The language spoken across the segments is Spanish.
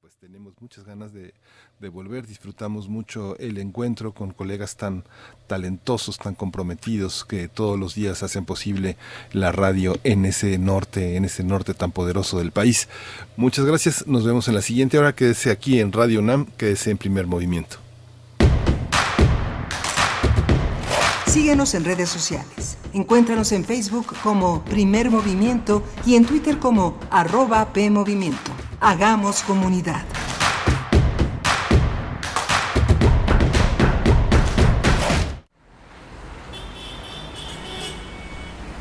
pues tenemos muchas ganas de, volver, disfrutamos mucho el encuentro con colegas tan talentosos, tan comprometidos, que todos los días hacen posible la radio en ese norte, en ese norte tan poderoso del país. Muchas gracias, nos vemos en la siguiente hora, quédese aquí en Radio NAM, quédese en primer movimiento. Síguenos en redes sociales. Encuéntranos en Facebook como Primer Movimiento y en Twitter como arroba PMovimiento. Hagamos comunidad.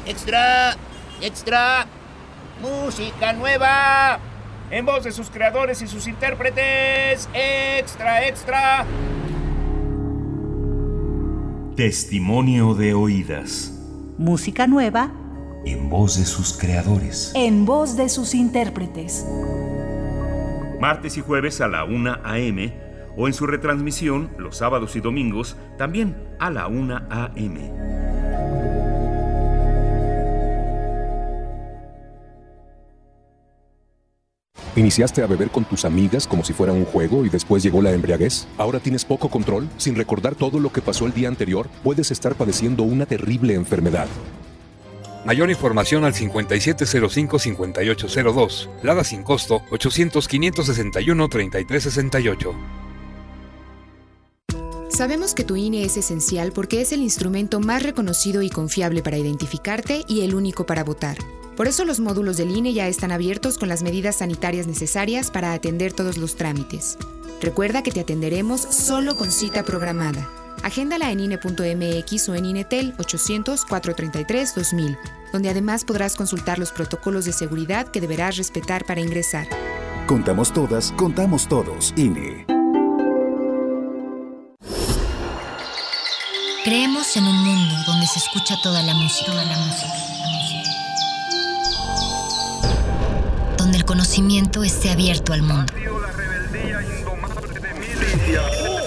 Extra, extra, música nueva. En voz de sus creadores y sus intérpretes. Extra, extra. Testimonio de oídas. Música nueva. En voz de sus creadores. En voz de sus intérpretes. Martes y jueves a la 1 a.m. o en su retransmisión los sábados y domingos también a la 1 a.m. ¿Iniciaste a beber con tus amigas como si fuera un juego y después llegó la embriaguez? ¿Ahora tienes poco control? Sin recordar todo lo que pasó el día anterior, puedes estar padeciendo una terrible enfermedad. Mayor información al 5705-5802. Lada sin costo 800-561-3368. Sabemos que tu INE es esencial porque es el instrumento más reconocido y confiable para identificarte y el único para votar. Por eso los módulos del INE ya están abiertos con las medidas sanitarias necesarias para atender todos los trámites. Recuerda que te atenderemos solo con cita programada. Agéndala en INE.mx o en INETEL 800-433-2000, donde además podrás consultar los protocolos de seguridad que deberás respetar para ingresar. Contamos todas, contamos todos, INE. Creemos en un mundo donde se escucha toda la música. Toda la música donde el conocimiento esté abierto al mundo. Donde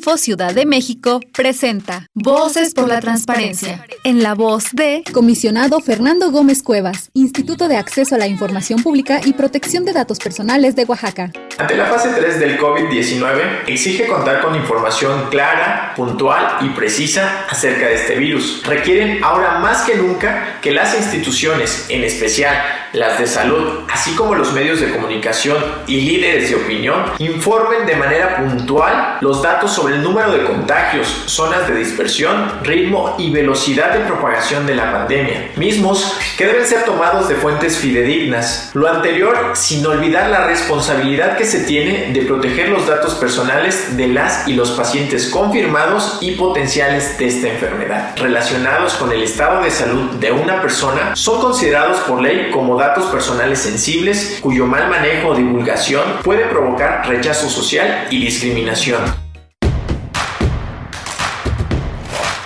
Info Ciudad de México presenta Voces por la Transparencia, en la voz de Comisionado Fernando Gómez Cuevas, Instituto de Acceso a la Información Pública y Protección de Datos Personales de Oaxaca. Ante la fase 3 del COVID-19, exige contar con información clara, puntual y precisa acerca de este virus. Requieren ahora más que nunca que las instituciones, en especial las de salud, así como los medios de comunicación y líderes de opinión, informen de manera puntual los datos sobre el número de contagios, zonas de dispersión, ritmo y velocidad de propagación de la pandemia, mismos que deben ser tomados de fuentes fidedignas. Lo anterior sin olvidar la responsabilidad que se tiene de proteger los datos personales de las y los pacientes confirmados y potenciales de esta enfermedad, relacionados con el estado de salud de una persona, son considerados por ley como datos personales sensibles cuyo mal manejo o divulgación puede provocar rechazo social y discriminación.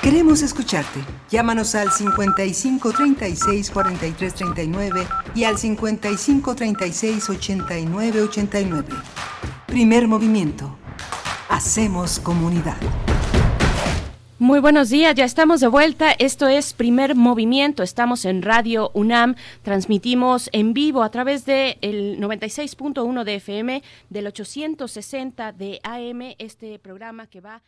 Queremos escucharte. Llámanos al 55 36 43 39 y al 55 36 89 89. Primer movimiento. Hacemos comunidad. Muy buenos días, ya estamos de vuelta. Esto es Primer Movimiento. Estamos en Radio UNAM. Transmitimos en vivo a través del el 96.1 de FM, del 860 de AM, este programa que va